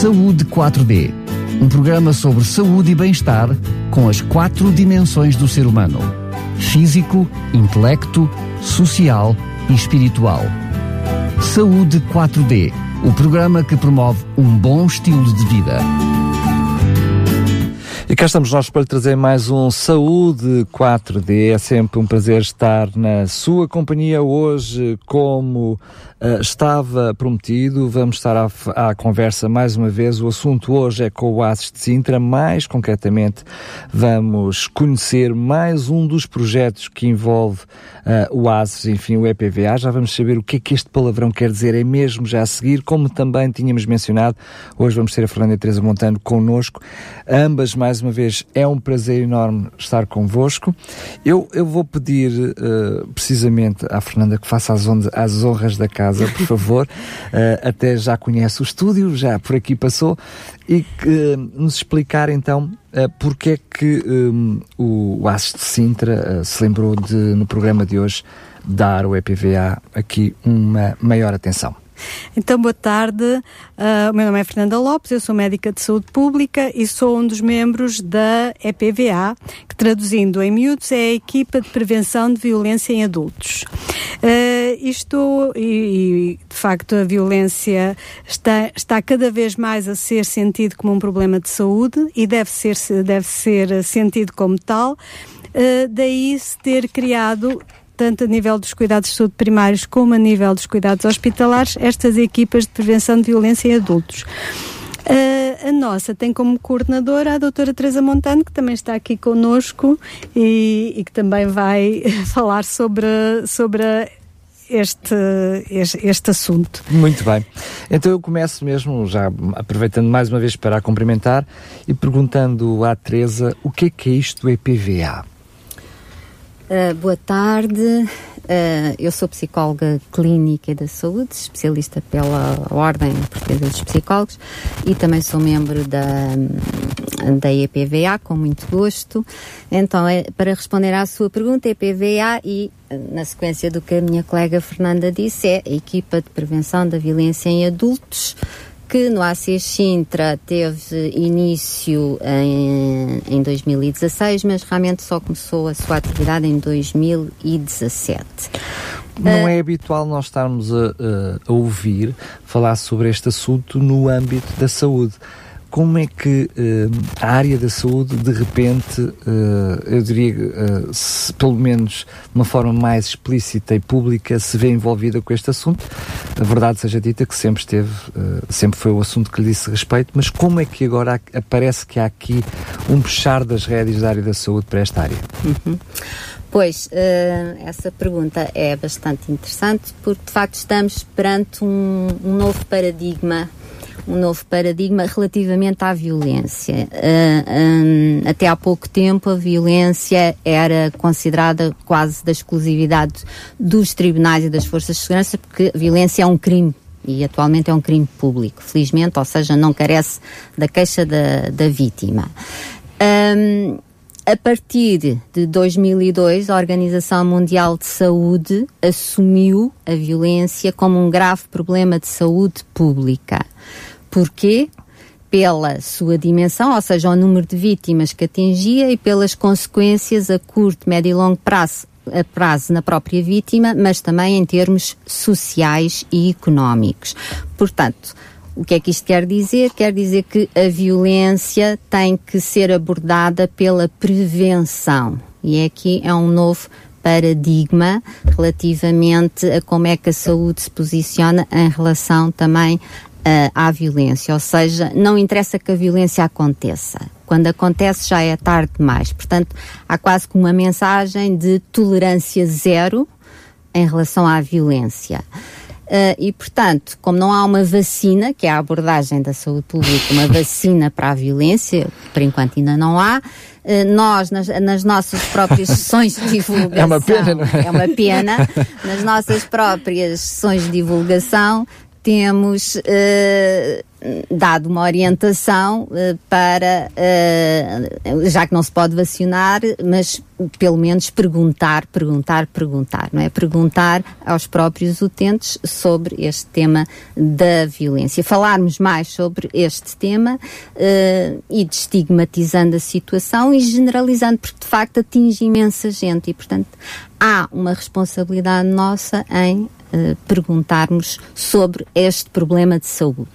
Saúde 4D, um programa sobre saúde e bem-estar com as quatro dimensões do ser humano: físico, intelecto, social e espiritual. Saúde 4D, o programa que promove um bom estilo de vida. E cá estamos nós para trazer mais um Saúde 4D. É sempre um prazer estar na sua companhia hoje, como uh, estava prometido. Vamos estar à, à, conversa mais uma vez. O assunto hoje é com o ASES de Sintra. Mais concretamente, vamos conhecer mais um dos projetos que envolve uh, o ASES, enfim, o EPVA. Já vamos saber o que é que este palavrão quer dizer, é mesmo já a seguir, como também tínhamos mencionado. Hoje vamos ter a Fernanda Teresa Montano connosco. Ambas mais uma vez é um prazer enorme estar convosco. Eu, eu vou pedir uh, precisamente à Fernanda que faça as, as honras da casa, por favor. Uh, até já conhece o estúdio, já por aqui passou, e que uh, nos explicar então uh, porque é que um, o, o de Sintra se lembrou de, no programa de hoje, dar ao EPVA aqui uma maior atenção. Então, boa tarde. Uh, o meu nome é Fernanda Lopes, eu sou médica de saúde pública e sou um dos membros da EPVA, que traduzindo em miúdos é a equipa de prevenção de violência em adultos. Uh, isto, e, e, de facto, a violência está, está cada vez mais a ser sentido como um problema de saúde e deve ser, deve ser sentido como tal. Uh, daí se ter criado tanto a nível dos cuidados de saúde primários como a nível dos cuidados hospitalares, estas equipas de prevenção de violência em adultos. Uh, a nossa tem como coordenadora a doutora Teresa Montano, que também está aqui conosco e, e que também vai falar sobre, sobre este, este, este, assunto. Muito bem. Então eu começo mesmo, já aproveitando mais uma vez para a cumprimentar e perguntando à Teresa o que é que é isto do EPVA? Uh, boa tarde, uh, eu sou psicóloga clínica da saúde, especialista pela Ordem Portuguesa dos Psicólogos e também sou membro da, da EPVA, com muito gosto. Então, é, para responder à sua pergunta, EPVA e, na sequência do que a minha colega Fernanda disse, é a equipa de prevenção da violência em adultos que no ACS Sintra teve início em, em 2016, mas realmente só começou a sua atividade em 2017. Não é habitual nós estarmos a, a, ouvir falar sobre este assunto no âmbito da saúde como é que uh, a área da saúde, de repente, uh, eu diria, uh, se, pelo menos de uma forma mais explícita e pública, se vê envolvida com este assunto? A verdade seja dita que sempre esteve, sempre foi o assunto que lhe disse respeito, mas como é que agora aparece que há aqui um puxar das rédeas da área da saúde para esta área? Uhum. Pois, essa pergunta é bastante interessante porque, de facto, estamos perante um, um novo paradigma um novo paradigma relativamente à violência. Uh, ah, um, até há pouco tempo a violência era considerada quase da exclusividade dos tribunais e das forças de segurança, porque a violência é um crime e atualmente é um crime público, felizmente, ou seja, não carece da queixa da, da vítima. Um, a partir de 2002, a Organização Mundial de Saúde assumiu a violência como um grave problema de saúde pública. Porquê? Pela sua dimensão, ou seja, o número de vítimas que atingia e pelas consequências a curto, médio e longo prazo, a prazo na própria vítima, mas também em termos sociais e económicos. Portanto, o que é que isto quer dizer? Quer dizer que a violência tem que ser abordada pela prevenção. E aqui é um novo paradigma relativamente a como é que a saúde se posiciona em relação também uh, à violência, ou seja, não interessa que a violência aconteça. Quando acontece já é tarde demais. Portanto, há quase que uma mensagem de tolerância zero em relação à violência. Uh, e, portanto, como não há uma vacina, que é a abordagem da saúde pública, uma vacina para a violência, por enquanto ainda não há, uh, nós, nas, nas, nossas próprias sessões de divulgação. É uma pena, não é? É uma pena. nas nossas próprias sessões de divulgação, temos uh, dado uma orientação uh, para, uh, já que não se pode vacinar, mas pelo menos perguntar, perguntar, perguntar, não é? Perguntar aos próprios utentes sobre este tema da violência. Falarmos mais sobre este tema e destigmatizando a situação e generalizando, porque de facto atinge imensa gente e, portanto, há uma responsabilidade nossa em uh, perguntarmos sobre este problema de saúde.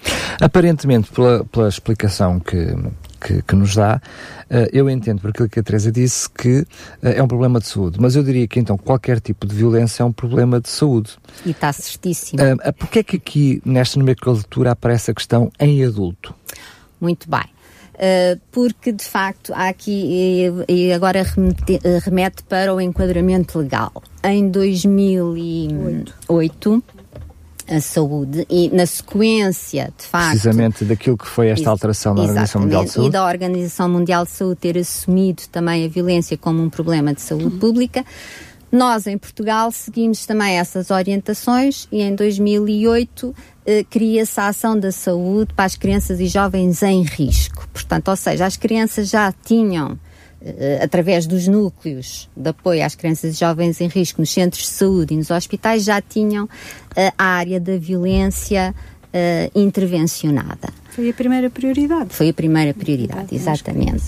Aparentemente, pela, pela explicação que, que, que, nos dá, uh, eu entendo por aquilo que a Teresa disse que uh, é um problema de saúde, mas eu diria que então qualquer tipo de violência é um problema de saúde. E está certíssimo. Uh, Porquê é que aqui nesta nomenclatura aparece a questão em adulto? Muito bem. Porque de facto há aqui, e, agora remete, para o enquadramento legal. Em 2008, a saúde e na sequência, de facto. Precisamente daquilo que foi esta alteração da Organização Mundial de Saúde. E da Organização Mundial de Saúde ter assumido também a violência como um problema de saúde pública. Nós, em Portugal, seguimos também essas orientações e em 2008 eh, cria-se a ação da saúde para as crianças e jovens em risco. Portanto, ou seja, as crianças já tinham, através dos núcleos de apoio às crianças e jovens em risco nos centros de saúde e nos hospitais, já tinham eh, a área da violência intervencionada. Foi a primeira prioridade. Foi a primeira prioridade, exatamente.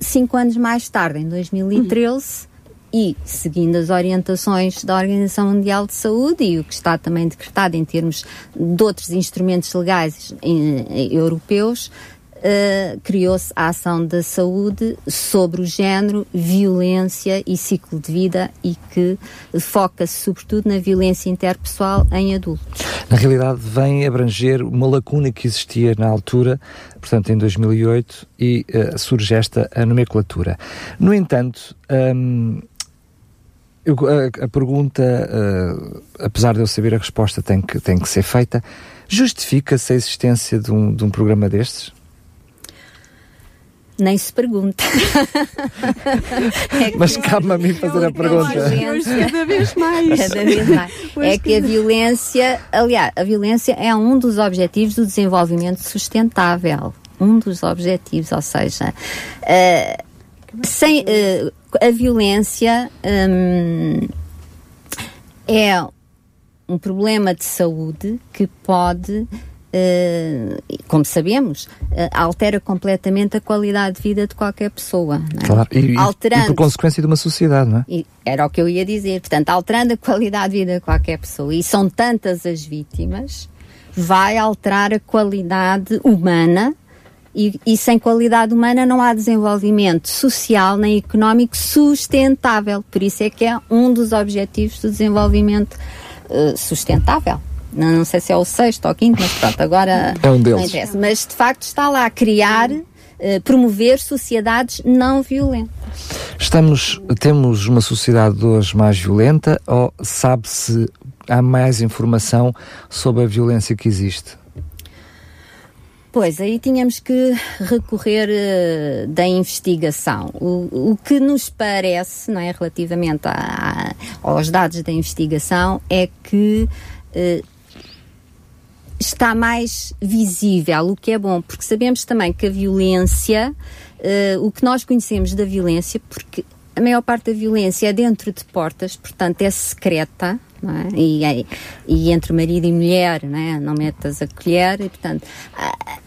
cinco anos mais tarde, em 2013, e seguindo as orientações da Organização Mundial de Saúde e o que está também decretado em termos de outros instrumentos legais em, em, europeus, Uh, criou-se a ação da saúde sobre o género, violência e ciclo de vida e que foca-se sobretudo na violência interpessoal em adultos. Na realidade, vem abranger uma lacuna que existia na altura, portanto em 2008, e uh, surge esta nomenclatura. No entanto, um, eu, a, a, pergunta, uh, apesar de eu saber a resposta, tem que, tem que ser feita. Justifica-se a existência de um, de um programa destes? Nem se pergunta. é Mas cabe-me a mim fazer a pergunta. Cada vez mais. Cada vez mais. É que a violência, aliás, a violência é um dos objetivos do desenvolvimento sustentável. Um dos objetivos, ou seja, uh, sem, uh, a violência um, é um problema de saúde que pode Uh, como sabemos, uh, altera completamente a qualidade de vida de qualquer pessoa. É? Claro, e, Alterando, e por consequência de uma sociedade, não é? era o que eu ia dizer. Portanto, alterando a qualidade de vida de qualquer pessoa, e são tantas as vítimas, vai alterar a qualidade humana e, e, sem qualidade humana não há desenvolvimento social nem económico sustentável. Por isso é que é um dos objetivos do desenvolvimento uh, sustentável. Não, não, sei se é o sexto ou o quinto, mas pronto, agora é um deles. Mas de facto está lá a criar, uh, promover sociedades não violentas. Estamos, temos uma sociedade hoje mais violenta ou sabe-se há mais informação sobre a violência que existe? Pois, aí tínhamos que recorrer uh, da investigação. O, o, que nos parece, não é, relativamente a, a, aos dados da investigação, é que uh, está mais visível, o que é bom, porque sabemos também que a violência, uh, o que nós conhecemos da violência, porque a maior parte da violência é dentro de portas, portanto é secreta, é? E, e, entre marido e mulher, não, é? não metas a colher, e portanto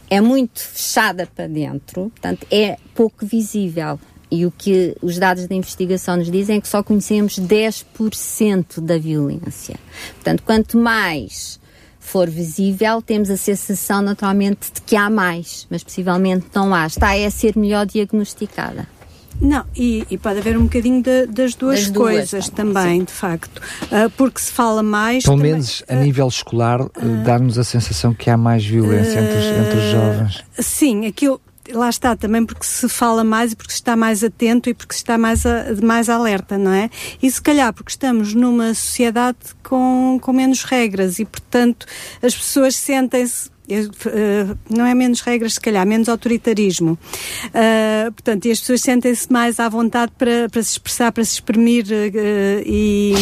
é muito fechada para dentro, portanto é pouco visível. E o que os dados da investigação nos dizem é que só conhecemos 10% da violência. Portanto, quanto mais for visível, temos a sensação naturalmente de que há mais, mas possivelmente não há. Está a ser melhor diagnosticada. Não, e, e, pode haver um bocadinho de, das duas das coisas duas, também, sim. de facto. Uh, porque se fala mais. Pelo também, menos a uh, nível escolar, uh, dá-nos a sensação que há mais violência entre, os, entre os jovens. Sim, aquilo. Lá está também porque se fala mais e porque se está mais atento e porque se está mais, a, mais alerta, não é? E se calhar porque estamos numa sociedade com, com menos regras e, portanto, as pessoas sentem-se não é menos regras, se calhar, menos autoritarismo. Uh, portanto, e as pessoas sentem-se mais à vontade para, para se expressar, para se exprimir uh, e.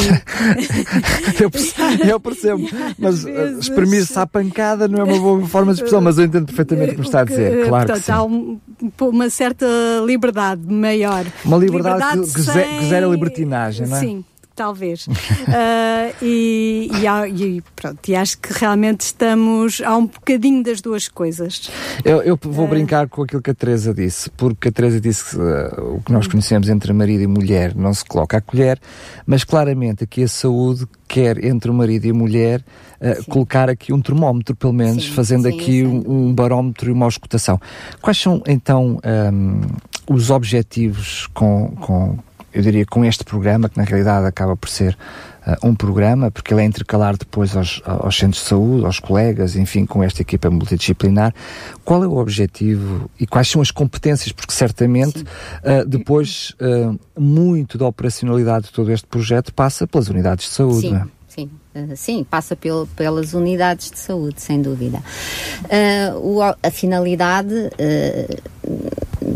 eu, percebo, eu percebo, mas vezes... exprimir-se à pancada não é uma boa forma de expressão, mas eu entendo perfeitamente o que está a dizer. Claro portanto, que sim. há um, uma certa liberdade maior. Uma liberdade, liberdade que, sem... que zera a libertinagem, não é? Sim talvez. uh, e, e, e, pronto, e acho que realmente estamos. Há um bocadinho das duas coisas. Eu, eu vou uh, brincar com aquilo que a Teresa disse, porque a Teresa disse que uh, o que nós conhecemos entre marido e mulher não se coloca a colher, mas claramente aqui a saúde quer entre o marido e a mulher colocar aqui um termómetro, pelo menos, sim, fazendo sim, aqui um, um, barómetro e uma auscultação. Quais são então um, os objetivos com, com eu diria, com este programa, que na realidade acaba por ser uh, um programa, porque ele é intercalar depois aos, aos, centros de saúde, aos colegas, enfim, com esta equipa multidisciplinar, qual é o objetivo e quais são as competências? Porque certamente uh, depois uh, muito da operacionalidade de todo este projeto passa pelas unidades de saúde. Sim. É? Sim, sim, passa pelo, pelas unidades de saúde, sem dúvida. O, a finalidade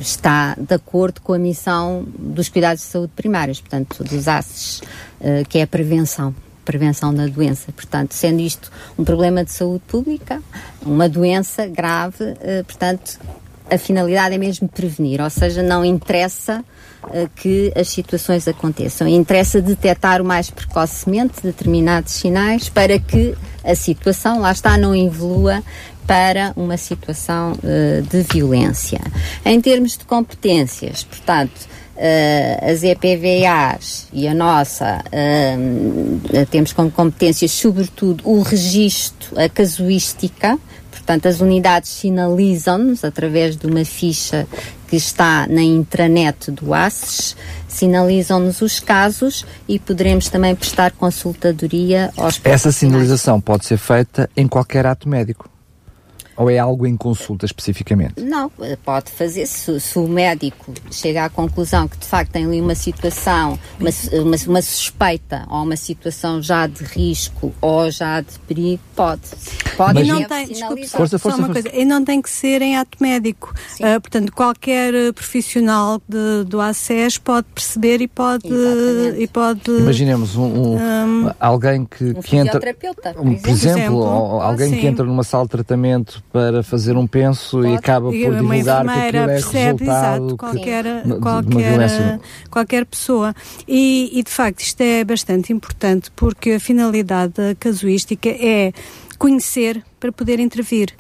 está de acordo com a missão dos cuidados de saúde primários, portanto, dos ACES, uh, que é a prevenção prevenção da doença. Portanto, sendo isto um problema de saúde pública, uma doença grave, uh, portanto, a finalidade é mesmo prevenir, ou seja, não interessa uh, que as situações aconteçam, interessa detectar o mais precocemente determinados sinais para que a situação, lá está, não evolua para uma situação uh, de violência. Em termos de competências, portanto, uh, as EPVAs e a nossa uh, temos como competências, sobretudo, o registro, a casuística, portanto, as unidades sinalizam-nos através de uma ficha que está na intranet do ACES, sinalizam-nos os casos e poderemos também prestar consultadoria aos Essa sinalização pode ser feita em qualquer ato médico. Ou é algo em consulta especificamente? Não, pode fazer. Se, se, o médico chega à conclusão que de facto tem ali uma situação, uma, uma, uma, suspeita ou uma situação já de risco ou já de perigo, pode. Pode Mas, e não tem, desculpe, só, força, força, só uma força. coisa, e não tem que ser em ato médico. Uh, portanto, qualquer profissional de, do ACES pode perceber e pode. E pode Imaginemos um, um, um alguém que, um que entra. Por exemplo, por exemplo ou, alguém que entra numa sala de tratamento para fazer um penso Pode. e acaba por divulgar que aquilo é percebe, resultado exato, qualquer, que, qualquer, qualquer pessoa. E, e, de facto isto é bastante importante porque a finalidade da casuística é conhecer para poder intervir,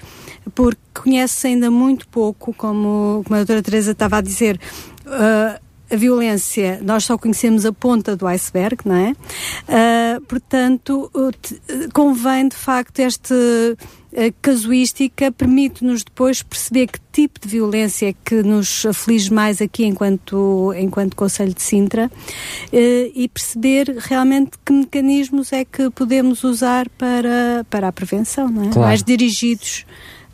porque conhece ainda muito pouco, como, como a doutora Teresa estava a dizer, uh, a violência, nós só conhecemos a ponta do iceberg, não é? Uh, portanto, convém de facto este a casuística permite-nos depois perceber que tipo de violência é que nos aflige mais aqui enquanto, enquanto Conselho de Sintra eh, e perceber realmente que mecanismos é que podemos usar para, para a prevenção, não é? Claro. mais dirigidos.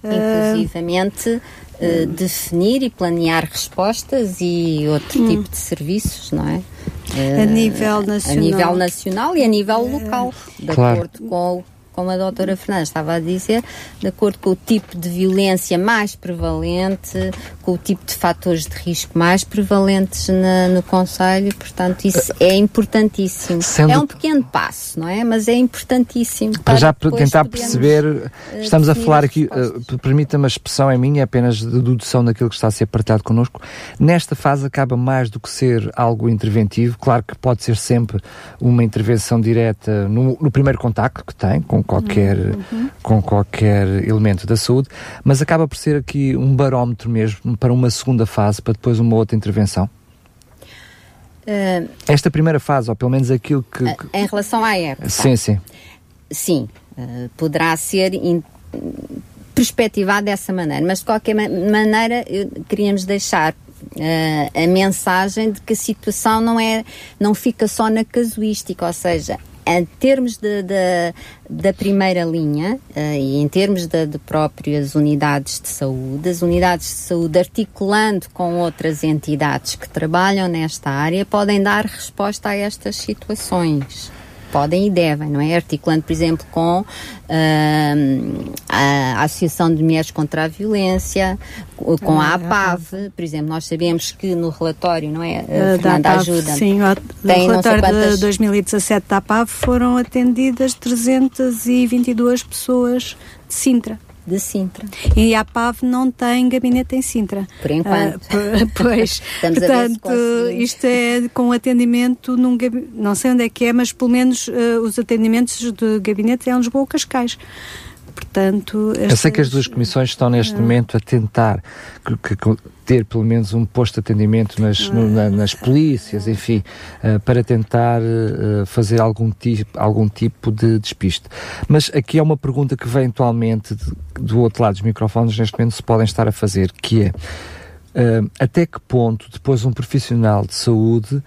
Eh, Inclusivamente uh, definir e planear respostas e outro hum. tipo de serviços, não é? Uh, a nível nacional. A nível nacional e a nível local, de claro. acordo com o como a doutora Fernanda estava a dizer, de acordo com o tipo de violência mais prevalente, com o tipo de fatores de risco mais prevalentes na, no Conselho, portanto, isso é importantíssimo. Sendo é um pequeno passo, não é? Mas é importantíssimo. Para, para já tentar perceber, eh, estamos a falar aqui, uh, permita-me a expressão é minha, apenas de dedução daquilo que está a ser partilhado connosco. Nesta fase acaba mais do que ser algo interventivo, claro que pode ser sempre uma intervenção direta no, no primeiro contacto que tem com qualquer, uhum. com qualquer elemento da saúde, mas acaba por ser aqui um barómetro mesmo para uma segunda fase, para depois uma outra intervenção? Uh, Esta primeira fase, ou pelo menos aquilo que. Uh, em relação à época. Sim, sim. Sim, uh, poderá ser in, perspectivado dessa maneira, mas de qualquer maneira queríamos deixar uh, a mensagem de que a situação não é não fica só na casuística, ou seja, em termos de, de, da primeira linha uh, e em termos de, de, próprias unidades de saúde, as unidades de saúde articulando com outras entidades que trabalham nesta área podem dar resposta a estas situações. Podem e devem, não é? Articulando, por exemplo, com uh, a Associação de Mulheres contra a Violência, com a APAV, por exemplo, nós sabemos que no relatório, não é? Uh, Fernanda APAV, ajuda. Sim, no tem relatório quantas... de 2017 da APAV foram atendidas 322 pessoas de Sintra de Sintra. E a PAV não tem gabinete em Sintra. Por enquanto. Uh, pois, portanto, isto é com atendimento num gabinete, não sei onde é que é, mas pelo menos uh, os atendimentos de gabinete é em Lisboa Cascais. Portanto, estas... Eu sei que as duas comissões estão neste momento a tentar que, que, ter pelo menos um posto de atendimento nas, no, na, nas polícias, enfim, uh, para tentar uh, fazer algum tipo, algum tipo de despiste. Mas aqui é uma pergunta que eventualmente de, do outro lado dos microfones neste momento se podem estar a fazer, que é uh, até que ponto depois um profissional de saúde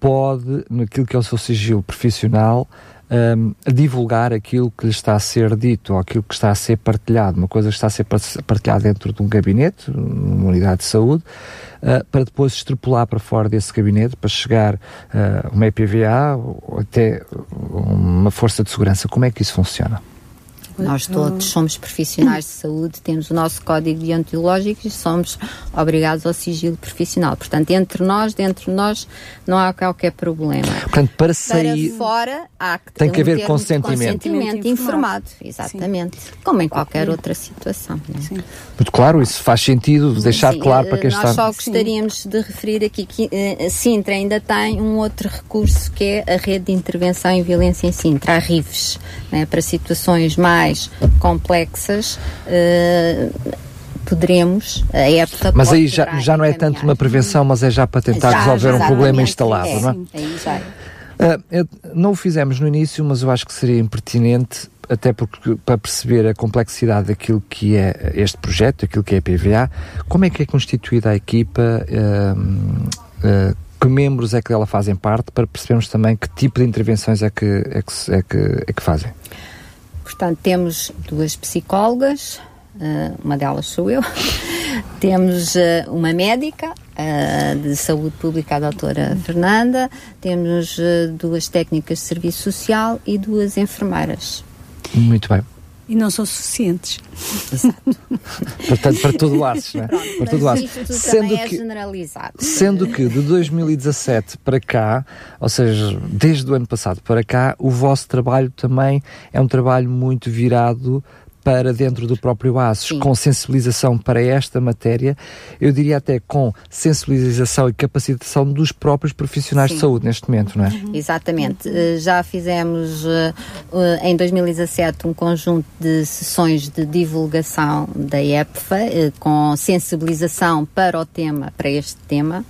pode, naquilo que é o seu sigilo profissional, um, divulgar aquilo que lhe está a ser dito ou aquilo que está a ser partilhado, uma coisa que está a ser partilhada dentro de um gabinete, numa unidade de saúde, uh, para depois extrapolar para fora desse gabinete, para chegar uh, uma EPVA ou até uma força de segurança. Como é que isso funciona? Nós todos somos profissionais de saúde, temos o nosso código deontológico e somos obrigados ao sigilo profissional. Portanto, entre nós, dentro de nós, não há qualquer problema. Portanto, para sair. Para fora, há que tem que haver consentimento. consentimento informado. Exatamente. Sim. Como em qualquer outra situação. Sim. Muito claro, isso faz sentido deixar Sim, claro para quem nós está. Nós só gostaríamos de referir aqui que uh, Sintra ainda tem um outro recurso que é a rede de intervenção em violência em Sintra, a RIVES, né, para situações mais mais complexas, uh, poderemos, a época Mas aí já, já não é tanto uma prevenção, mas é já para tentar já, resolver um problema instalado, é, não é? Sim, aí já é. Uh, não o fizemos no início, mas eu acho que seria impertinente, até porque para perceber a complexidade daquilo que é este projeto, aquilo que é a PVA, como é que é constituída a equipa, uh, uh, que membros é que dela fazem parte, para percebermos também que tipo de intervenções é que, é que, é que, é que fazem. Portanto, temos duas psicólogas, uh, uma delas sou eu, temos uh, uma médica uh, de saúde pública, a doutora Fernanda, temos duas técnicas de serviço social e duas enfermeiras. Muito bem. E não são suficientes. Portanto, para todo o aço, não é? Pronto, para todo o. Sendo é que, generalizado. Sendo que de 2017 para cá, ou seja, desde o ano passado para cá, o vosso trabalho também é um trabalho muito virado para dentro do próprio ASUS, Sim. com sensibilização para esta matéria, eu diria até com sensibilização e capacitação dos próprios profissionais Sim. de saúde neste momento, não é? Uhum. Exatamente. Uh, já fizemos uh, uh, em 2017 um conjunto de sessões de divulgação da EPFA com sensibilização para o tema, para este tema.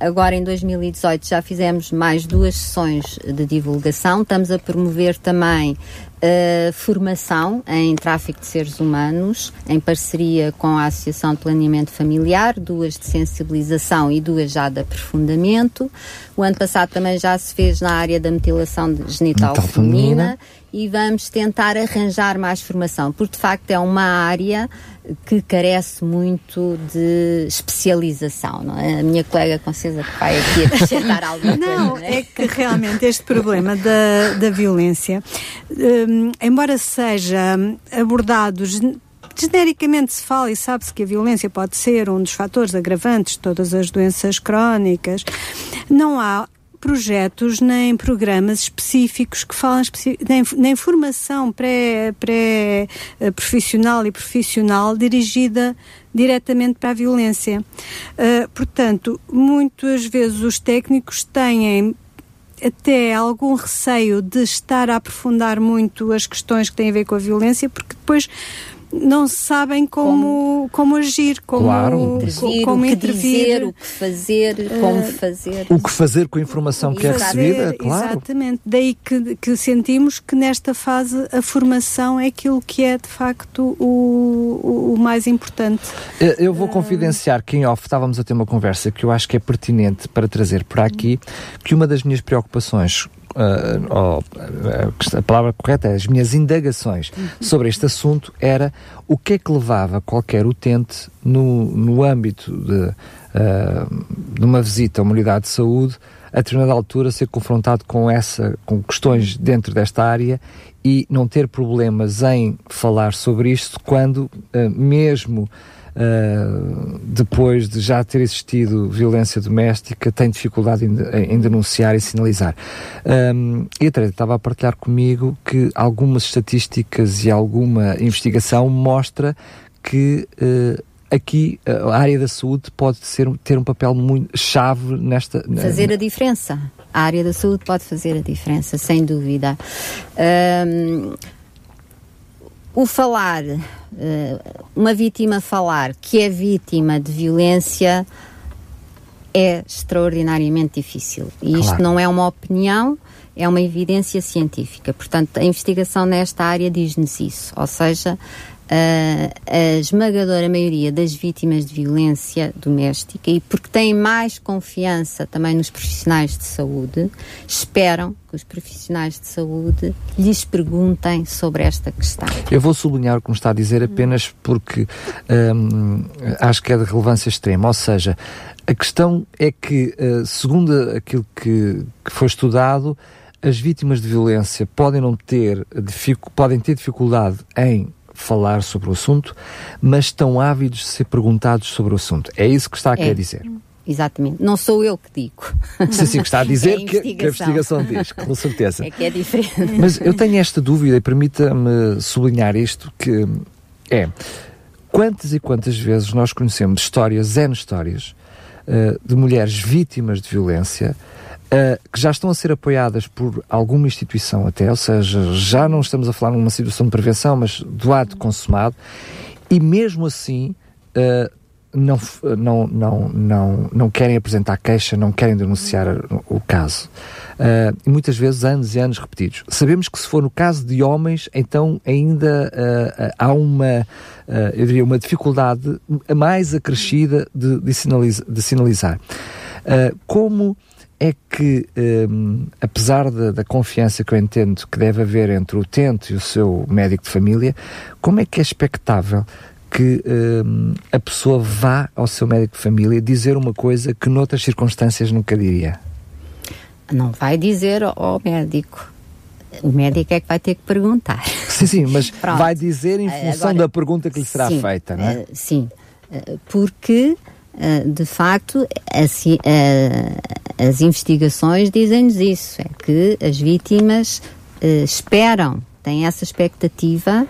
agora em 2018 já fizemos mais duas sessões de divulgação. Estamos a promover também Uh, formação em tráfico de seres humanos, em parceria com a Associação de Planeamento Familiar, duas de sensibilização e duas já de aprofundamento. O ano passado também já se fez na área da mutilação genital feminina, feminina e vamos tentar arranjar mais formação, porque de facto é uma área que carece muito de especialização, não é? A minha colega com certeza que vai aqui acrescentar alguma não, coisa. Não, é? é que realmente este problema da, da violência, um, embora seja abordado genericamente se fala e sabe-se que a violência pode ser um dos fatores agravantes de todas as doenças crónicas. Não há projetos nem programas específicos que falam nem, nem formação pré-profissional pré, uh, e profissional dirigida diretamente para a violência. Uh, portanto, muitas vezes os técnicos têm até algum receio de estar a aprofundar muito as questões que têm a ver com a violência, porque depois não sabem como, como, como agir, como, claro. intervir, como o que intervir, dizer, o que fazer, uh, como fazer. O que fazer com a informação que é recebida, claro. Exatamente. Daí que, que sentimos que nesta fase a formação é aquilo que é de facto o, o, o mais importante. Eu vou confidenciar que em off estávamos a ter uma conversa que eu acho que é pertinente para trazer por aqui, que uma das minhas preocupações uh, uh, a palavra correta é as minhas indagações sobre este assunto era o que é que levava qualquer utente no, no âmbito de, de uma visita a uma unidade de saúde a determinada altura ser confrontado com essa com questões dentro desta área e não ter problemas em falar sobre isto quando mesmo uh, depois de já ter existido violência doméstica, tem dificuldade em, em denunciar e sinalizar. Um, e a Teresa estava a partilhar comigo que algumas estatísticas e alguma investigação mostra que uh, aqui a área da saúde pode ser, ter um papel muito chave nesta. Fazer a diferença. A área da saúde pode fazer a diferença, sem dúvida. Um, o falar, eh, uma vítima falar que é vítima de violência é extraordinariamente difícil. E isto claro. não é uma opinião, é uma evidência científica. Portanto, a investigação nesta área diz-nos isso. Ou seja, a esmagadora maioria das vítimas de violência doméstica e porque têm mais confiança também nos profissionais de saúde, esperam que os profissionais de saúde lhes perguntem sobre esta questão. Eu vou sublinhar o que me está a dizer apenas porque hum, acho que é de relevância extrema, ou seja, a questão é que, uh, segundo aquilo que, que foi estudado, as vítimas de violência podem não ter, podem ter dificuldade em falar sobre o assunto, mas estão ávidos de ser perguntados sobre o assunto. É isso que está a querer é. dizer. Exatamente. Não sou eu que digo. Sim, sim, que está a dizer é a que, que, a investigação diz, com certeza. É que é diferente. Mas eu tenho esta dúvida e permita-me sublinhar isto, que é quantas e quantas vezes nós conhecemos histórias, N histórias, uh, de mulheres vítimas de violência Uh, que já estão a ser apoiadas por alguma instituição até, ou seja, já não estamos a falar numa situação de prevenção, mas do ato consumado, e mesmo assim uh, não, não, não, não, não querem apresentar queixa, não querem denunciar o caso. Uh, e muitas vezes anos e anos repetidos. Sabemos que se for no caso de homens, então ainda há uma, eu diria, uma dificuldade mais acrescida de, de, sinaliza, de sinalizar. como é que, um, apesar da, da, confiança que eu entendo que deve haver entre o utente e o seu médico de família, como é que é expectável que um, a pessoa vá ao seu médico de família dizer uma coisa que noutras circunstâncias nunca diria? Não vai dizer ao médico. O médico é que vai ter que perguntar. Sim, sim, mas vai dizer em função Agora, da pergunta que lhe será sim, feita, não é? Uh, sim, uh, porque de facto, as investigações dizem-nos isso, é que as vítimas uh, esperam, têm essa expectativa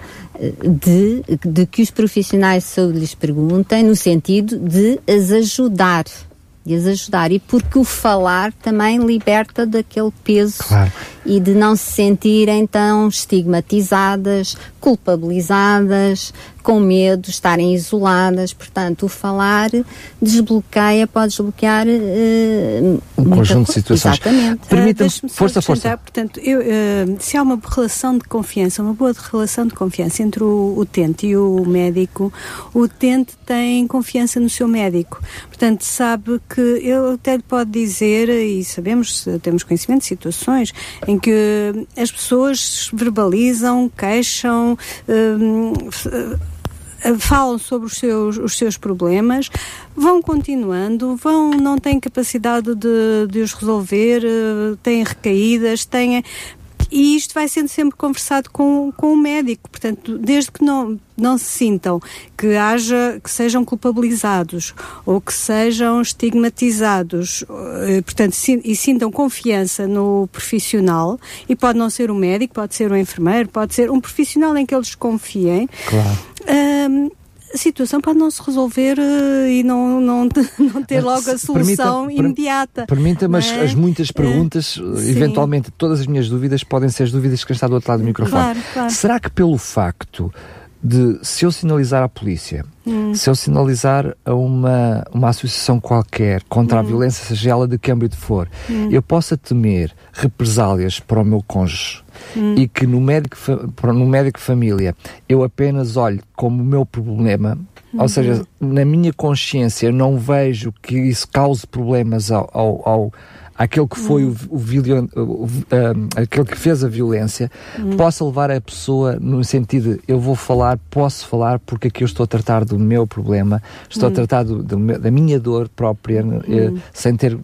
de, de que os profissionais de saúde lhes perguntem no sentido de as ajudar de as ajudar e porque o falar também liberta daquele peso claro. e de não se sentirem tão estigmatizadas, culpabilizadas, com medo, estarem isoladas. Portanto, o falar desbloqueia, pode desbloquear uh, um conjunto de situações. Exatamente. Permita-me, uh, força, força. Portanto, eu, uh, se há uma relação de confiança, uma boa relação de confiança entre o utente e o médico, o utente tem confiança no seu médico. Portanto, sabe que ele até lhe pode dizer, e sabemos, temos conhecimento de situações em que as pessoas verbalizam, queixam, eh, falam sobre os seus, os seus problemas, vão continuando, vão, não têm capacidade de, de os resolver, eh, têm recaídas, têm. E isto vai sendo sempre conversado com, com o médico, portanto, desde que não, não se sintam que haja, que sejam culpabilizados ou que sejam estigmatizados, eh, portanto, e sintam confiança no profissional, e pode não ser o médico, pode ser o enfermeiro, pode ser um profissional em que eles confiem. Claro a situação pode não se resolver uh, e não, não, não ter logo a solução permita, imediata. Permita, mas é? as muitas perguntas, uh, eventualmente todas as minhas dúvidas podem ser as dúvidas que está do outro lado do microfone. Claro, claro. Será que pelo facto de se eu sinalizar à polícia, hum. se eu sinalizar a uma, uma associação qualquer contra hum. a violência, seja ela de que âmbito for, hum. eu possa temer represálias para o meu cônjuge hum. e que no médico, no médico família eu apenas olho como o meu problema, ou uhum. seja, na minha consciência não vejo que isso cause problemas ao, ao, ao aquele que foi o, o, o, o aquele que fez a violência, possa levar a pessoa no sentido de eu vou falar, posso falar porque aqui eu estou a tratar do meu problema, estou a tratar do, do da minha dor própria, eh, sem ter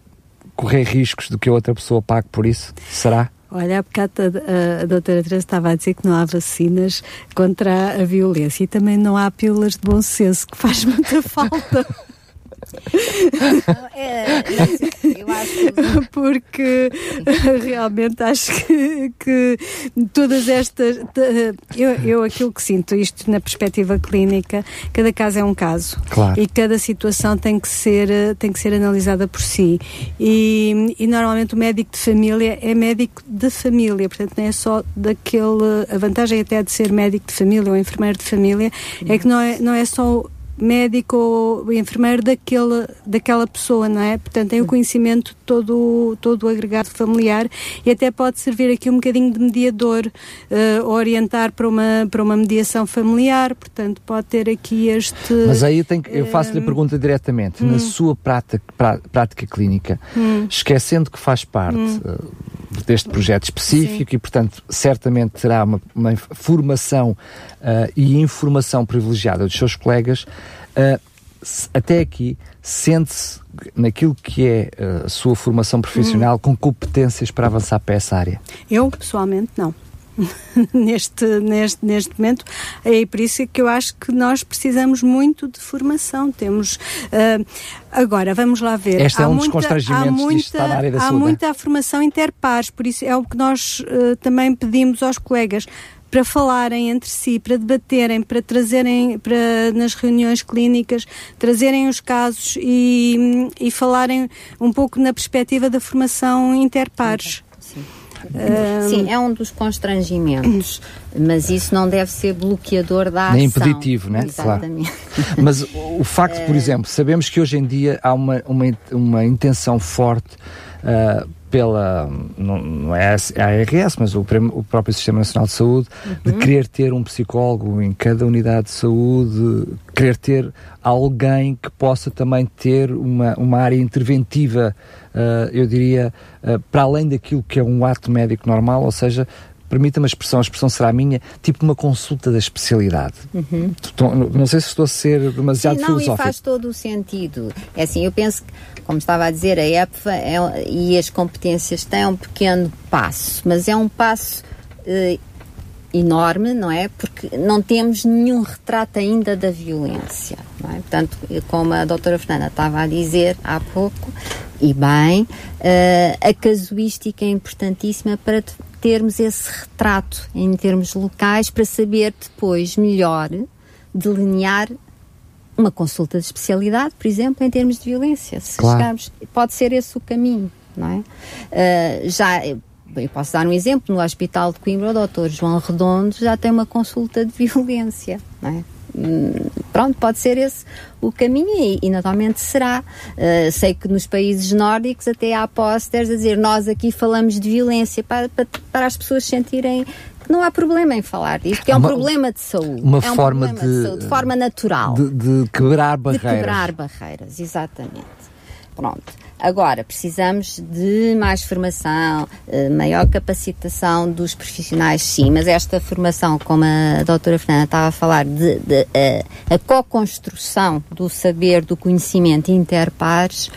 correr riscos do que a outra pessoa pague por isso? Será? Olha, há bocado a, a doutora Teresa estava a dizer que não há vacinas contra a violência e também não há pílulas de bom senso, que faz muita falta. É, eu acho porque realmente acho que, que todas estas eu, eu aquilo que sinto isto na perspectiva clínica cada caso é um caso. Claro. e cada situação tem que ser tem que ser analisada por si. E, e normalmente o médico de família é médico de família portanto não é só daquele a vantagem até de ser médico de família ou enfermeiro de família é que não é não é só médico ou enfermeiro daquela, daquela pessoa, não é? Portanto, tem o conhecimento todo, todo o agregado familiar e até pode servir aqui um bocadinho de mediador, uh, orientar para uma, para uma mediação familiar, portanto, pode ter aqui este... Mas aí eu, tenho, eu faço-lhe a eh, pergunta diretamente, hum. na sua prática, prática clínica, hum. esquecendo que faz parte... Hum. Deste projeto específico Sim. e, portanto, certamente terá uma, uma formação uh, e informação privilegiada dos seus colegas. Uh, até aqui, sente-se naquilo que é uh, a sua formação profissional hum. com competências para avançar para essa área? Eu, pessoalmente, não. neste, neste, neste momento. É por isso que eu acho que nós precisamos muito de formação. Temos. Uh, agora, vamos lá ver. Este é há é um muita, dos constrangimentos há muita, está na área da Há saúde. muita formação interpares, por isso é o que nós uh, também pedimos aos colegas para falarem entre si, para debaterem, para trazerem para, nas reuniões clínicas, trazerem os casos e, e falarem um pouco na perspectiva da formação interpares. Sim. É um dos constrangimentos, mas isso não deve ser bloqueador da ação. Nem impeditivo, né? Exatamente. Claro. Mas o facto, por exemplo, sabemos que hoje em dia há uma, uma, uma intenção forte uh, pela, não, não, é a ARS, mas o, o, próprio Sistema Nacional de Saúde, uhum. de querer ter um psicólogo em cada unidade de saúde, querer ter alguém que possa também ter uma, uma área interventiva uh, eu diria, uh, para além daquilo que é um ato médico normal, ou seja, permita-me a expressão, a expressão será minha, tipo uma consulta da especialidade. Uhum. Não sei se estou a ser demasiado Sim, não, filosófico. Não, faz todo o sentido. É assim, eu penso que, como estava a dizer, a EPFA é, e as competências têm um pequeno passo, mas é um passo eh, enorme, não é? Porque não temos nenhum retrato ainda da violência, não é? Portanto, como a doutora Fernanda estava a dizer há pouco, e bem, uh, a casuística é importantíssima para termos esse retrato em termos locais para saber depois melhor delinear uma consulta de especialidade, por exemplo, em termos de violência. Se claro. chegarmos, pode ser esse o caminho, não é? Uh, já eu posso dar um exemplo, no Hospital de Coimbra, o Dr. João Redondo já tem uma consulta de violência, não é? Hum, pronto, pode ser esse o caminho e, e naturalmente será. Uh, sei que nos países nórdicos até há pósteres a dizer nós aqui falamos de violência para, para, para as pessoas sentirem não há problema em falar disto, que é um uma, problema de saúde. Uma é um forma de, de, saúde, de forma natural. De, de quebrar barreiras. De quebrar barreiras, exatamente. Pronto. Agora, precisamos de mais formação, eh, maior capacitação dos profissionais, sim, mas esta formação, como a doutora Fernanda estava a falar, de, de a, eh, a co-construção do saber, do conhecimento interpares,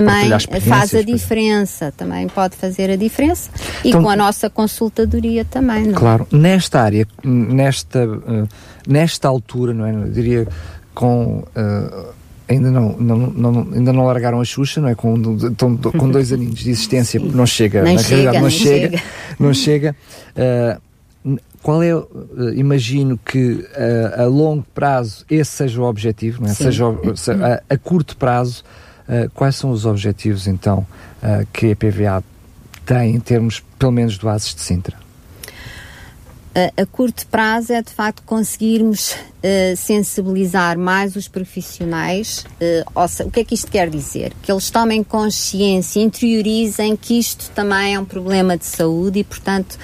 também faz a diferença, também pode fazer a diferença e então, com a nossa consultadoria também. Não? É? Claro, nesta área, nesta, uh, nesta altura, não é? Eu diria com uh, ainda não, não, não, ainda não largaram a Xuxa, não é? Com, tão, com dois aninhos de existência, não chega, nem na chega, realidade não chega, chega, não chega. Uh, qual é, uh, imagino que uh, a longo prazo esse seja o objetivo, não é? Seja, a, a, curto prazo, quais são os objetivos então que a PVA tem em termos, pelo menos, do ASES de Sintra? a, curto prazo é de facto conseguirmos uh, sensibilizar mais os profissionais. Uh, o que é que isto quer dizer? Que eles tomem consciência, interiorizem que isto também é um problema de saúde e, portanto,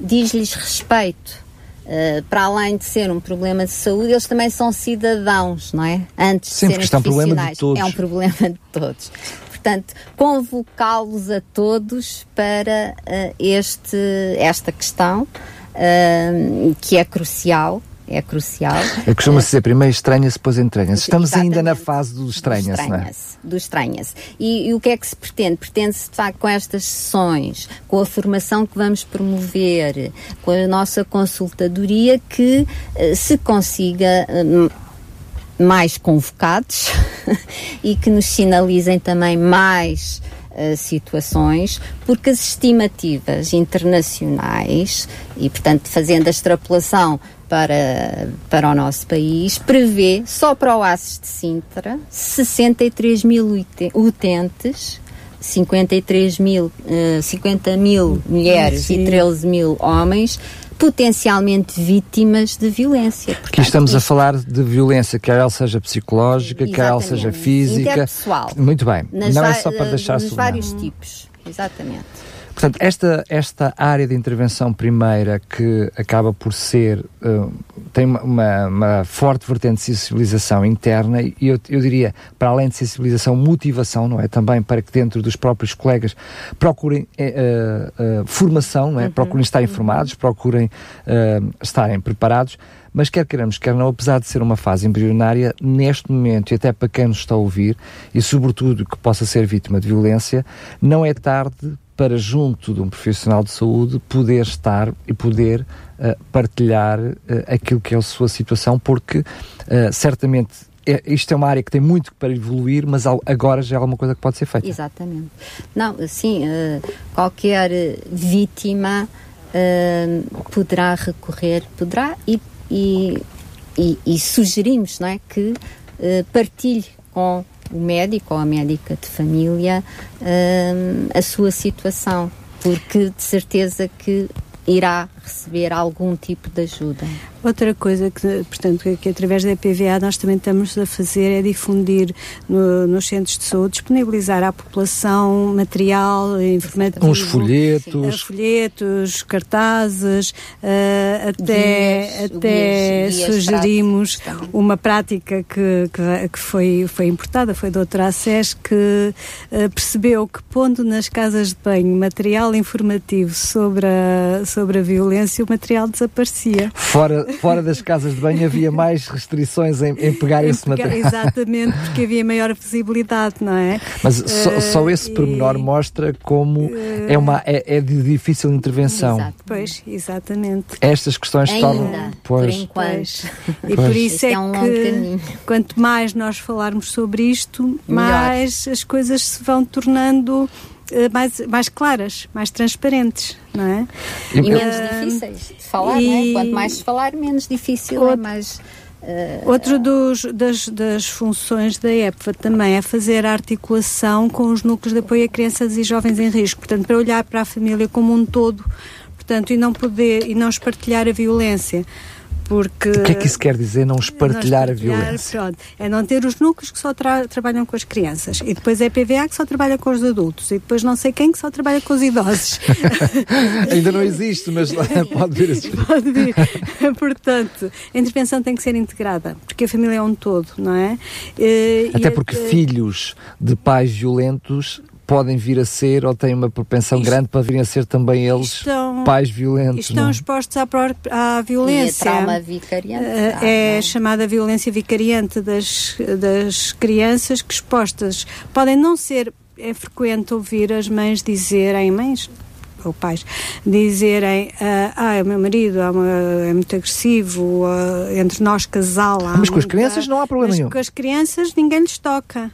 diz-lhes respeito. Uh, para além de ser um problema de saúde, eles também são cidadãos, não é? Antes de serem é um problema de todos. É um problema de todos. portanto, convocá-los a todos para uh, este, esta questão, uh, que é crucial é crucial. É Costuma-se dizer primeiro estranha-se, depois entranha-se. Estamos Exatamente. ainda na fase do estranha-se, do estranha-se. É? Do estranha-se. E, e, o que é que se pretende? Pretende-se, de facto, com estas sessões, com a formação que vamos promover, com a nossa consultadoria, que uh, se consiga uh, mais convocados e que nos sinalizem também mais uh, situações, porque as estimativas internacionais, e portanto fazendo a extrapolação para, para o nosso país, prevê só para o ACES de Sintra 63 mil utentes 53 mil, uh, 50 mil mulheres Sim. e 13 mil homens potencialmente vítimas de violência. Portanto, Aqui estamos a falar de violência, quer ela seja psicológica, quer ela seja física. Interpessoal. Muito bem. Não é só para deixar Nos vários tipos, exatamente. Portanto, esta, esta área de intervenção primeira que acaba por ser, uh, tem uma, uma, forte vertente de sensibilização interna e eu, eu diria, para além de sensibilização, motivação, não é? Também para que dentro dos próprios colegas procurem uh, uh, formação, não é? Uhum. Procurem estar informados, procurem estarem preparados mas quer queiramos, quer não, apesar de ser uma fase embrionária, neste momento, e até para quem nos está a ouvir, e sobretudo que possa ser vítima de violência, não é tarde para junto de um profissional de saúde poder estar e poder uh, partilhar uh, aquilo que é a sua situação, porque uh, certamente é, isto é uma área que tem muito para evoluir, mas agora já é alguma coisa que pode ser feita. Exatamente. Não, sim, qualquer vítima poderá recorrer, poderá e, e, e, e sugerimos não é, que partilhe com o médico ou a médica de família hum, a sua situação, porque de certeza que irá receber algum tipo de ajuda. Outra coisa que, portanto, que, que através da EPVA nós também estamos a fazer é difundir no, nos centros de saúde, disponibilizar à população material informativo. Uns folhetos. Uh, folhetos, cartazes, uh, até, guias, até guias, guias sugerimos uma prática que, que, que, foi, foi importada, foi doutora Acés, que uh, percebeu que pondo nas casas de banho material informativo sobre a, sobre a violência, o material desaparecia. Fora, fora das casas de banho havia mais restrições em, em pegar em esse pegar, material. Exatamente, porque havia maior visibilidade, não é? Mas uh, só, só, esse pormenor e, mostra como uh, é, uma, é, é, de difícil intervenção. Exato. Pois, exatamente. Estas questões Ainda, tornam. Pois, por enquanto. E por isso é, é um que quanto mais nós falarmos sobre isto, mais as coisas se vão tornando eh, mais, mais claras, mais transparentes, não é? E, menos difíceis de falar, e... não é? Quanto mais se falar, menos difícil é Outro... é mais. Uh, Outro dos, das, das funções da EPFA também é fazer a articulação com os núcleos de apoio a crianças e jovens em risco, portanto, para olhar para a família como um todo, portanto, e não poder e não espartilhar a violência. Porque, o que é que isso quer dizer, não espartilhar, não espartilhar a violência? Pronto, é não ter os núcleos que só tra trabalham com as crianças, e depois é a PVA que só trabalha com os adultos, e depois não sei quem que só trabalha com os idosos. Ainda não existe, mas pode vir a Pode vir. Portanto, a intervenção tem que ser integrada, porque a família é um todo, não é? E, Até porque filhos de pais violentos podem vir a ser ou têm uma propensão Isto, grande para virem a ser também eles estão, pais violentos. Estão não? É? expostos à, à violência. E a trauma vicariante. Uh, é não. chamada violência vicariante das, das crianças que expostas podem não ser. É frequente ouvir as mães dizerem, mães, ou pais dizerem uh, ah, o meu marido é muito agressivo, uh, entre nós casal. Mas com as crianças não há problema nenhum. Com as crianças ninguém lhes toca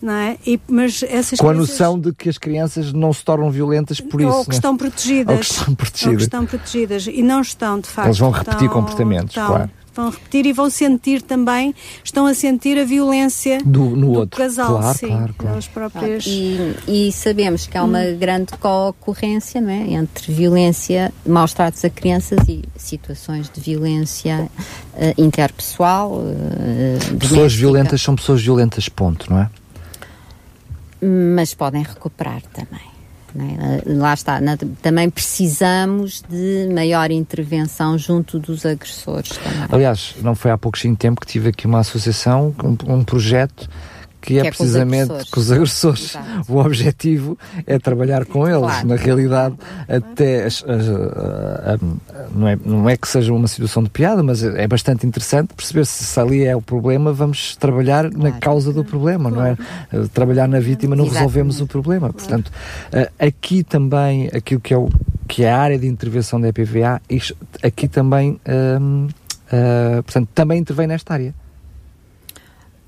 não é? E, mas essas Com a noção de que as crianças não se tornam violentas por isso. Ou que, estão, protegidas, ou que estão protegidas. Ou que estão protegidas. E não estão, de facto. Eles vão repetir estão, comportamentos, estão, claro. Vão repetir e vão sentir também, estão a sentir a violência do, no do outro. casal, claro, sim, claro, claro. próprias... E, e, sabemos que há uma hum. grande concorrência não é? entre violência, maus tratos a crianças e situações de violência uh, interpessoal. Uh, pessoas violentas são pessoas violentas, ponto, não é? Mas podem recuperar também. É? Lá está, também precisamos de maior intervenção junto dos agressores também. Aliás, não foi há pouco tempo que tive aqui uma associação, um, um projeto que é, que é precisamente com os agressores. Com os agressores. O objetivo é trabalhar com eles. Claro. Na realidade, até as, as, não, é, não é que seja uma situação de piada, mas é bastante interessante perceber se, se ali é o problema, vamos trabalhar claro. na causa do problema, claro. não é? Trabalhar na vítima não Exatamente. resolvemos o problema. Portanto, aqui também, aquilo que é, o, que é a área de intervenção da EPVA, aqui também, hum, uh, portanto, também intervém nesta área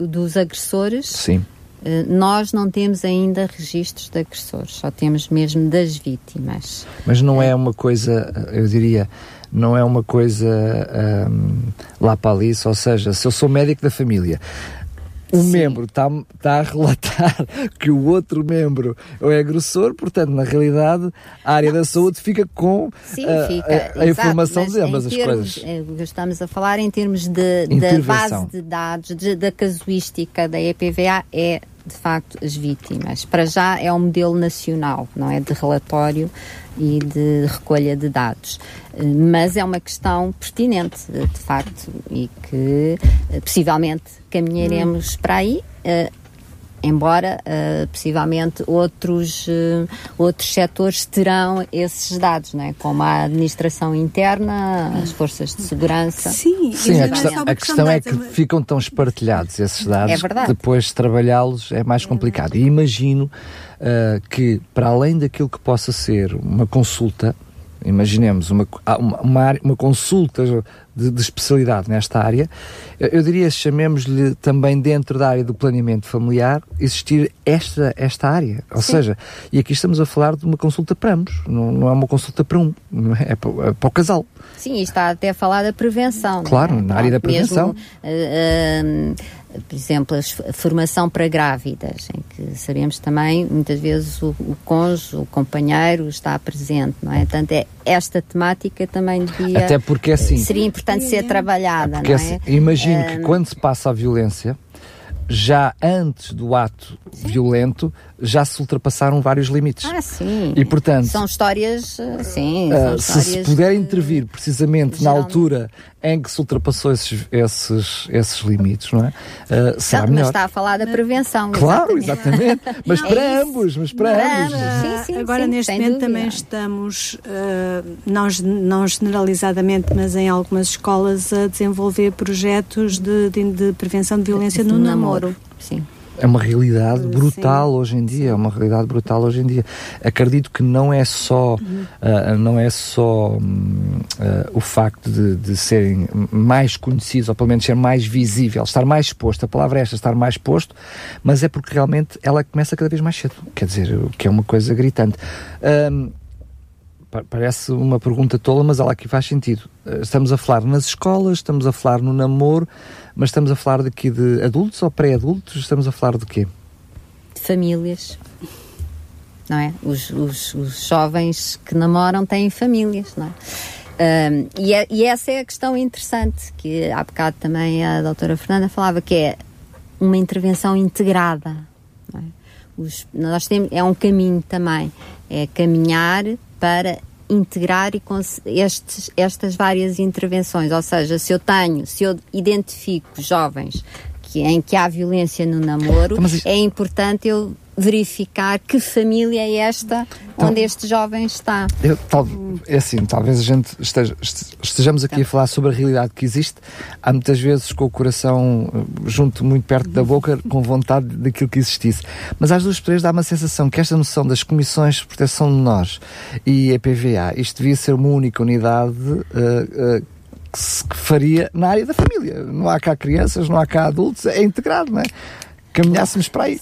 dos agressores. Sim. Uh, nós não temos ainda registros de agressores, só temos mesmo das vítimas. Mas não é uma coisa, eu diria, não é uma coisa um, lá para ali, ou seja, se eu sou médico da família, um Sim. membro está, tá a relatar que o outro membro é agressor, portanto, na realidade, a área não. da saúde fica com Sim, a, fica, a, a informação de ambas as termos, coisas. É, estamos a falar em termos de, da base de dados, de, da casuística da EPVA, é de facto as vítimas. Para já é um modelo nacional, não é de relatório e de recolha de dados. Mas é uma questão pertinente, de facto, e que eh, possivelmente caminharemos hum. para aí. Uh, embora uh, possivelmente outros, uh, outros setores terão esses dados, não é? como a administração interna, as forças de segurança. Sim, Sim a questão, a questão é que ficam tão espartilhados esses dados, é depois trabalhá-los é mais complicado. E imagino uh, que, para além daquilo que possa ser uma consulta, imaginemos uma, uma, uma, uma consulta de, de, especialidade nesta área, eu, diria, chamemos-lhe também dentro da área do planeamento familiar, existir esta, esta área. Ou Sim. seja, e aqui estamos a falar de uma consulta para ambos, não, não é uma consulta para um, é, é para, é para o casal. Sim, e está até a falar da prevenção. Claro, é? na área da prevenção. Mesmo, uh, uh, por exemplo, a formação para grávidas, em que sabemos também, muitas vezes, o, o cônjuge, o companheiro está presente, não é? Portanto, é, esta temática também devia... Até porque, assim... Seria importante ser trabalhada, porque, não é? Assim, imagino que quando se passa a violência, já antes do ato sim. violento, já se ultrapassaram vários limites. Ah, sim. E, portanto... São histórias, eh, sim, uh, são se se puder intervir precisamente na altura em que se ultrapassou esses, esses, esses limites, não é? Uh, será melhor. Mas está a falar da prevenção. Claro, exatamente. mas não, para é ambos, mas para, para ambos. Sim, sim, Agora, sim, neste momento, dúvida. também estamos, uh, não, não generalizadamente, mas em algumas escolas, a desenvolver projetos de, de, de prevenção de violência no, no namoro. Sim. É uma realidade brutal Sim. hoje em dia, é uma realidade brutal hoje em dia. Acredito que não é só, uhum. uh, não é só uh, o facto de, de, serem mais conhecidos, ou pelo menos ser mais visível, estar mais exposto, a palavra é esta, estar mais exposto, mas é porque realmente ela começa cada vez mais cedo, quer dizer, o que é uma coisa gritante. Uh, parece uma pergunta tola, mas ela aqui faz sentido. Estamos a falar nas escolas, estamos a falar no namoro, mas estamos a falar daqui de adultos ou pré-adultos? Estamos a falar de quê? De famílias. Não é? Os, os, os jovens que namoram têm famílias, não é? Um, e, é, e, essa é a questão interessante, que há bocado também a doutora Fernanda falava, que é uma intervenção integrada. É? Os, nós temos, é um caminho também, é caminhar para integrar e estes, estas várias intervenções. Ou seja, se eu tenho, se eu identifico jovens que, em que há violência no namoro, então, é importante eu verificar que família é esta então, onde este jovem está. Eu, tal, é assim, talvez a gente esteja, estejamos aqui a falar sobre a realidade que existe, há muitas vezes com o coração eh, junto muito perto da boca, com vontade daquilo que existisse. Mas às duas três dá uma sensação que esta noção das comissões de proteção de nós e a PVA, isto devia ser uma única unidade uh, uh, que se faria na área da família. Não há cá crianças, não há cá adultos, é integrado, não é? Caminhássemos para aí.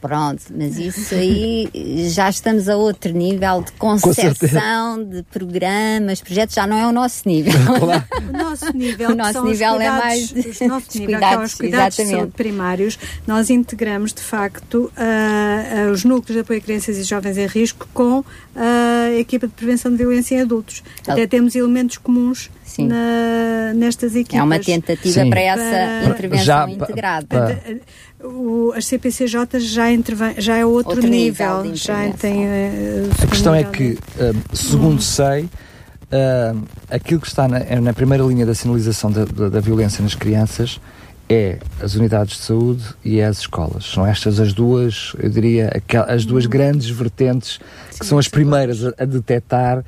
Pronto, mas isso aí já estamos a outro nível de concepção de programas, projetos, já não é o nosso nível. Claro. o nosso nível, o nosso nível é mais de, os nossos nível, cuidados, cuidados primários. Nós integramos de facto uh, uh, os núcleos de apoio a crianças e jovens em risco com a equipa de prevenção de violência em adultos. Até temos elementos comuns na, nestas equipas. É uma tentativa Sim. para essa para, intervenção já, integrada. Para, o, as CPCJ já, intervém, já é outro, outro nível, nível já tem. Uh, a questão é que, uh, segundo hum. sei, uh, aquilo que está na, na, primeira linha da sinalização da, da, da, violência nas crianças é as unidades de saúde e as escolas. São estas as duas, eu diria, as duas uhum. grandes vertentes que são as primeiras a, a detectar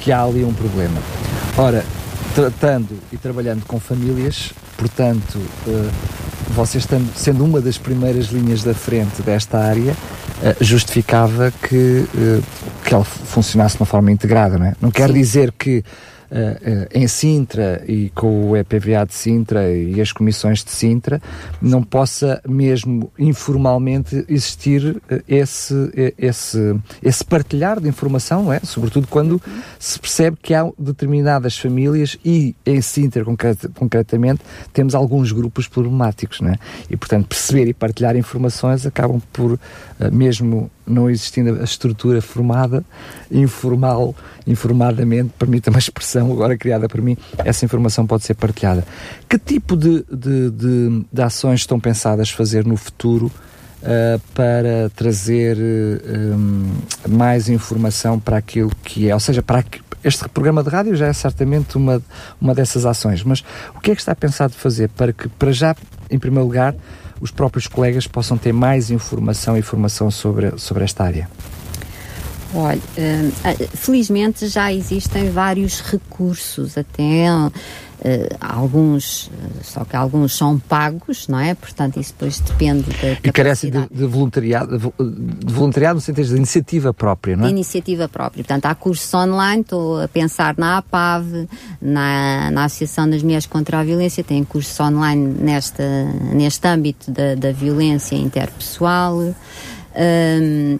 que há ali um problema. Ora, tratando e trabalhando com famílias, portanto, uh, vocês estando, sendo uma das primeiras linhas da frente desta área, uh, justificava que, uh, que ela funcionasse de uma forma integrada, não é? Não quer Sim. dizer que em Sintra e com o EPVA de Sintra e as comissões de Sintra, não possa mesmo informalmente existir esse, esse, esse partilhar de informação, é? sobretudo quando se percebe que há determinadas famílias e em Sintra concretamente temos alguns grupos problemáticos, não é? E portanto perceber e partilhar informações acabam por mesmo não existindo a estrutura formada, informal, informadamente, permita uma expressão agora criada por mim, essa informação pode ser partilhada. Que tipo de, de, de, de ações estão pensadas fazer no futuro uh, para trazer uh, mais informação para aquilo que é? Ou seja, para este programa de rádio já é certamente uma, uma dessas ações, mas o que é que está pensado fazer para que, para já, em primeiro lugar, os próprios colegas possam ter mais informação e informação sobre, sobre esta área? Olha, hum, felizmente já existem vários recursos, até Uh, alguns, só que alguns são pagos, não é? Portanto, isso depois depende da E carece de, de, voluntariado, de voluntariado no sentido de iniciativa própria, não é? De iniciativa própria. Portanto, há cursos online, estou a pensar na APAV, na, na Associação das Mulheres contra a Violência, tem cursos online nesta, neste âmbito da, da violência interpessoal. Um,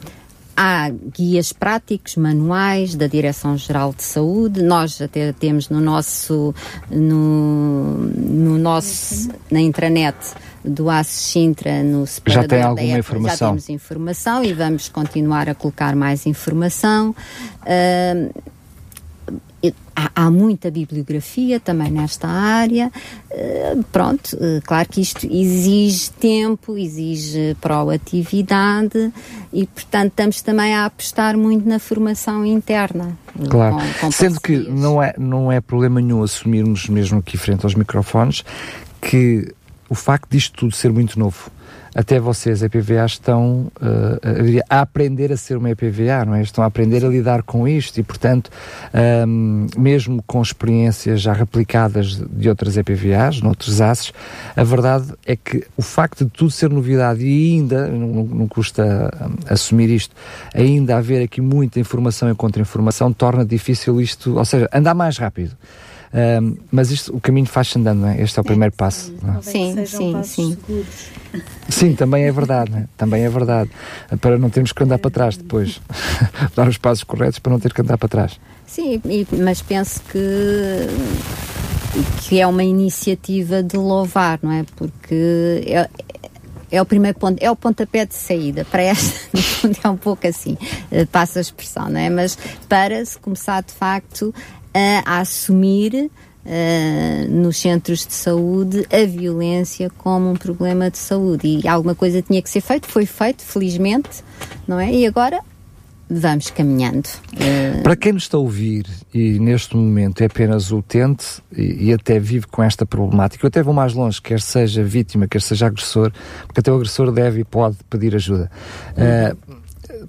Há guias práticos, manuais da Direção-Geral de Saúde. Nós até temos no nosso, no, no nosso, na intranet do ACE Sintra no separador já tem alguma EPA, informação? Já temos informação e vamos continuar a colocar mais informação. Uh, há, há, muita bibliografia também nesta área. Uh, pronto, uh, claro que isto exige tempo, exige proatividade e, portanto, estamos também a apostar muito na formação interna. Claro, com, com sendo que não é, não é problema nenhum assumirmos, mesmo aqui frente aos microfones, que o facto disto tudo ser muito novo até vocês, EPVA, estão uh, a aprender a ser uma EPVA, não é? Estão a aprender a lidar com isto e, portanto, um, mesmo com experiências já replicadas de outras EPVAs, noutros ACES, a verdade é que o facto de tudo ser novidade e ainda, não, não custa assumir isto, ainda haver aqui muita informação e contra-informação, torna difícil isto, ou seja, andar mais rápido. Um, mas isto, o caminho faz-se andando, não é? Este é o primeiro passo. É? Sim, sim, sim. Sim, também é verdade, é? também é verdade. Para não termos que andar para trás depois. Dar os passos corretos para não ter que andar para trás. Sim, e, mas penso que que é uma iniciativa de louvar, não é? Porque é, é o primeiro ponto, é o pontapé de saída para esta, no fundo é um pouco assim, eh, passa a expressão, não é? Mas para se começar de facto a, assumir Uh, nos centros de saúde a violência como um problema de saúde e alguma coisa tinha que ser feito, foi feito, felizmente, não é? E agora vamos caminhando. Uh... Para quem nos está a ouvir e neste momento é apenas utente e, e, até vive com esta problemática, eu até vou mais longe, quer seja vítima, quer seja agressor, porque até o agressor deve e pode pedir ajuda. Uh,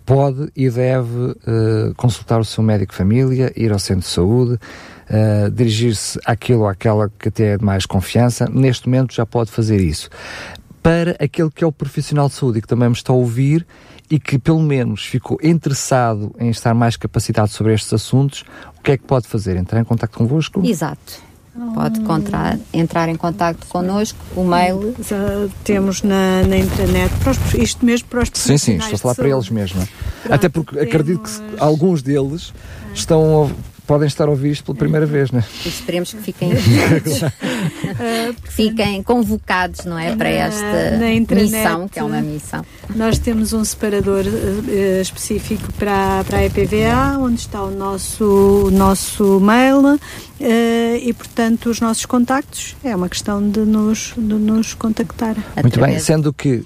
pode e deve uh, consultar o seu médico de família, ir ao centro de saúde, uh, dirigir-se àquilo ou àquela que até é de mais confiança. Neste momento já pode fazer isso. Para aquele que é o profissional de saúde e que também me está a ouvir e que pelo menos ficou interessado em estar mais capacitado sobre estes assuntos, o que é que pode fazer? Entrar em contato convosco? Exato. Pode encontrar, entrar em contato connosco, o mail. Já temos na, na internet, os, isto mesmo para os Sim, sim, estou a falar para eles mesmo. Pronto, Até porque temos... acredito que alguns deles estão podem estar a ouvir isto pela primeira vez, não é? Esperemos que fiquem, fiquem convocados, não é? Para esta na missão, que é uma missão. Nós temos um separador uh, específico para, para a EPVA, onde está o nosso, o nosso mail. Uh, e portanto os nossos contactos é uma questão de nos, de nos contactar. Muito bem, sendo que uh,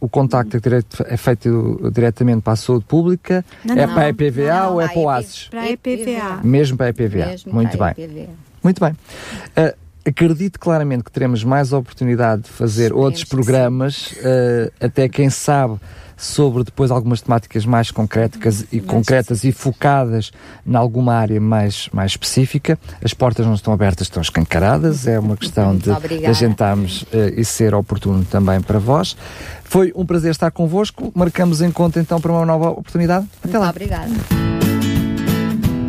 o contacto é, feito diretamente para a saúde pública, não, é não, para a EPVA não, ou é para o ASES? Para a EPVA. Mesmo para a EPVA. Mesmo Muito bem. EPVA. Muito bem. Uh, acredito claramente que teremos mais oportunidade de fazer Esperemos outros programas, uh, até quem sabe sobre depois algumas temáticas mais concretas e concretas e focadas em alguma área mais, mais específica. As portas não estão abertas, estão escancaradas. É uma questão de, de agentarmos uh, e ser oportuno também para vós. Foi um prazer estar convosco. Marcamos em conta então para uma nova oportunidade. Até lá. Obrigada.